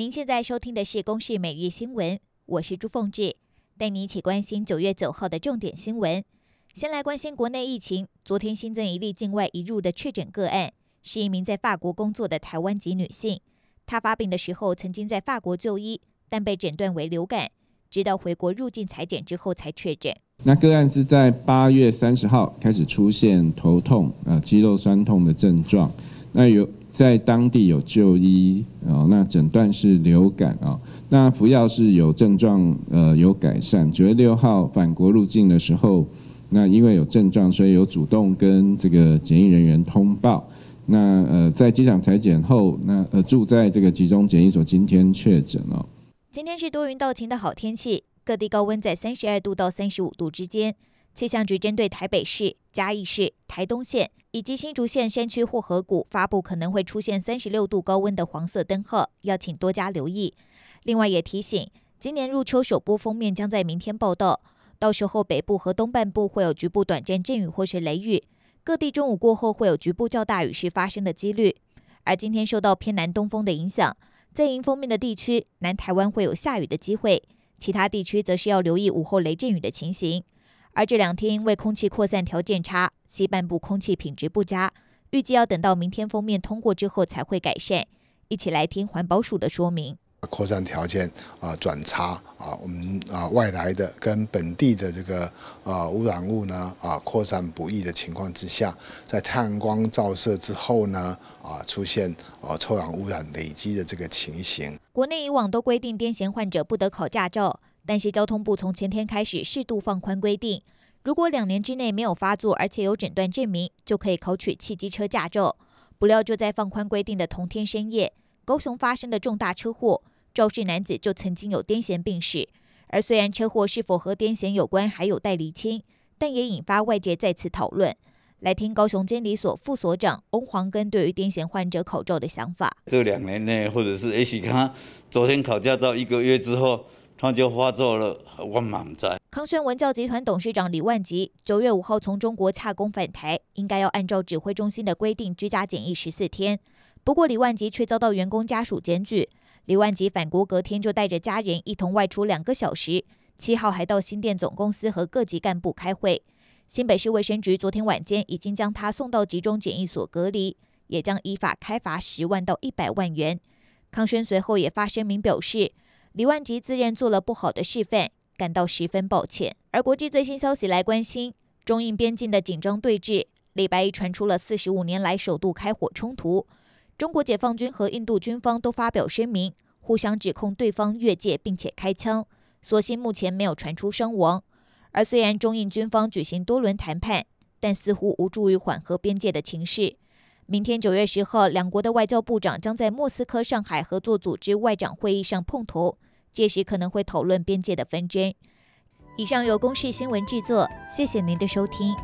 您现在收听的是《公视每日新闻》，我是朱凤志，带您一起关心九月九号的重点新闻。先来关心国内疫情，昨天新增一例境外移入的确诊个案，是一名在法国工作的台湾籍女性。她发病的时候曾经在法国就医，但被诊断为流感，直到回国入境采检之后才确诊。那个案是在八月三十号开始出现头痛、呃肌肉酸痛的症状，那有。在当地有就医哦，那诊断是流感啊，那服药是有症状呃有改善。九月六号返国入境的时候，那因为有症状，所以有主动跟这个检疫人员通报。那呃在机场裁检后，那呃住在这个集中检疫所，今天确诊了。今天是多云到晴的好天气，各地高温在三十二度到三十五度之间。气象局针对台北市、嘉义市、台东县以及新竹县山区或河谷发布可能会出现三十六度高温的黄色灯号，要请多加留意。另外也提醒，今年入秋首波锋面将在明天报到，到时候北部和东半部会有局部短暂阵雨或是雷雨，各地中午过后会有局部较大雨势发生的几率。而今天受到偏南东风的影响，在迎风面的地区，南台湾会有下雨的机会，其他地区则是要留意午后雷阵雨的情形。而这两天因为空气扩散条件差，西半部空气品质不佳，预计要等到明天封面通过之后才会改善。一起来听环保署的说明。扩散条件啊转差啊，我们啊外来的跟本地的这个啊污染物呢啊扩散不易的情况之下，在太阳光照射之后呢啊出现啊臭氧污染累积的这个情形。国内以往都规定癫痫患者不得考驾照。但是交通部从前天开始适度放宽规定，如果两年之内没有发作，而且有诊断证明，就可以考取汽机车驾照。不料就在放宽规定的同天深夜，高雄发生的重大车祸，肇事男子就曾经有癫痫病史。而虽然车祸是否和癫痫有关还有待厘清，但也引发外界再次讨论。来听高雄监理所副所长翁黄根对于癫痫患者考照的想法：这两年内，或者是也许他昨天考驾照一个月之后。他就发作了，我满在。康宣文教集团董事长李万吉九月五号从中国洽公返台，应该要按照指挥中心的规定居家检疫十四天。不过李万吉却遭到员工家属检举。李万吉返国隔天就带着家人一同外出两个小时，七号还到新店总公司和各级干部开会。新北市卫生局昨天晚间已经将他送到集中检疫所隔离，也将依法开罚十万到一百万元。康轩随后也发声明表示。李万吉自认做了不好的示范，感到十分抱歉。而国际最新消息来关心，中印边境的紧张对峙，礼拜一传出了四十五年来首度开火冲突。中国解放军和印度军方都发表声明，互相指控对方越界并且开枪。所幸目前没有传出伤亡。而虽然中印军方举行多轮谈判，但似乎无助于缓和边界的情势。明天九月十号，两国的外交部长将在莫斯科上海合作组织外长会议上碰头，届时可能会讨论边界的纷争。以上由公视新闻制作，谢谢您的收听。